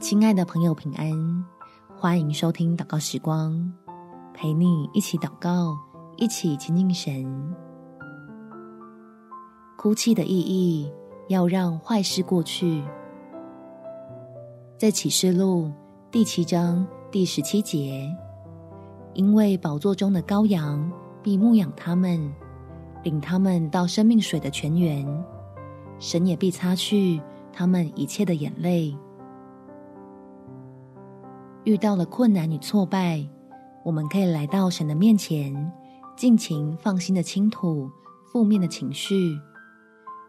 亲爱的朋友，平安！欢迎收听祷告时光，陪你一起祷告，一起亲近神。哭泣的意义，要让坏事过去。在启示录第七章第十七节，因为宝座中的羔羊必牧养他们，领他们到生命水的泉源，神也必擦去他们一切的眼泪。遇到了困难与挫败，我们可以来到神的面前，尽情放心的倾吐负面的情绪，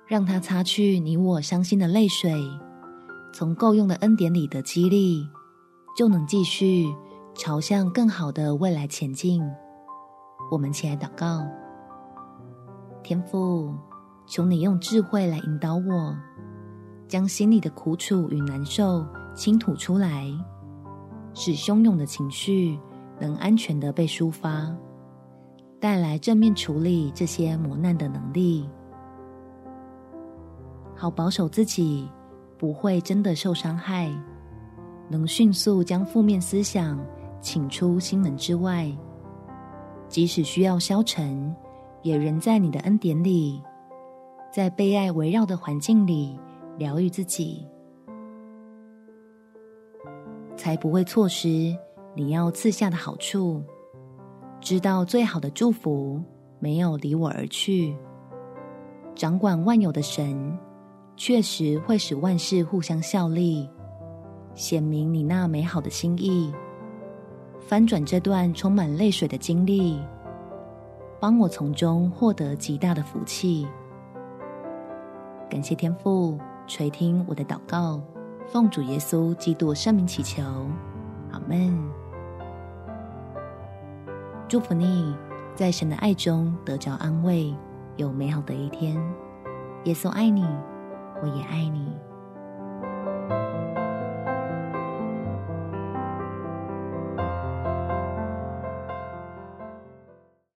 让他擦去你我伤心的泪水，从够用的恩典里的激励，就能继续朝向更好的未来前进。我们起来祷告，天父，求你用智慧来引导我，将心里的苦楚与难受倾吐出来。使汹涌的情绪能安全的被抒发，带来正面处理这些磨难的能力，好保守自己不会真的受伤害，能迅速将负面思想请出心门之外，即使需要消沉，也仍在你的恩典里，在被爱围绕的环境里疗愈自己。才不会错失你要赐下的好处，知道最好的祝福没有离我而去。掌管万有的神，确实会使万事互相效力，显明你那美好的心意。翻转这段充满泪水的经历，帮我从中获得极大的福气。感谢天父垂听我的祷告。奉主耶稣基督圣名祈求，阿门。祝福你，在神的爱中得着安慰，有美好的一天。耶稣爱你，我也爱你。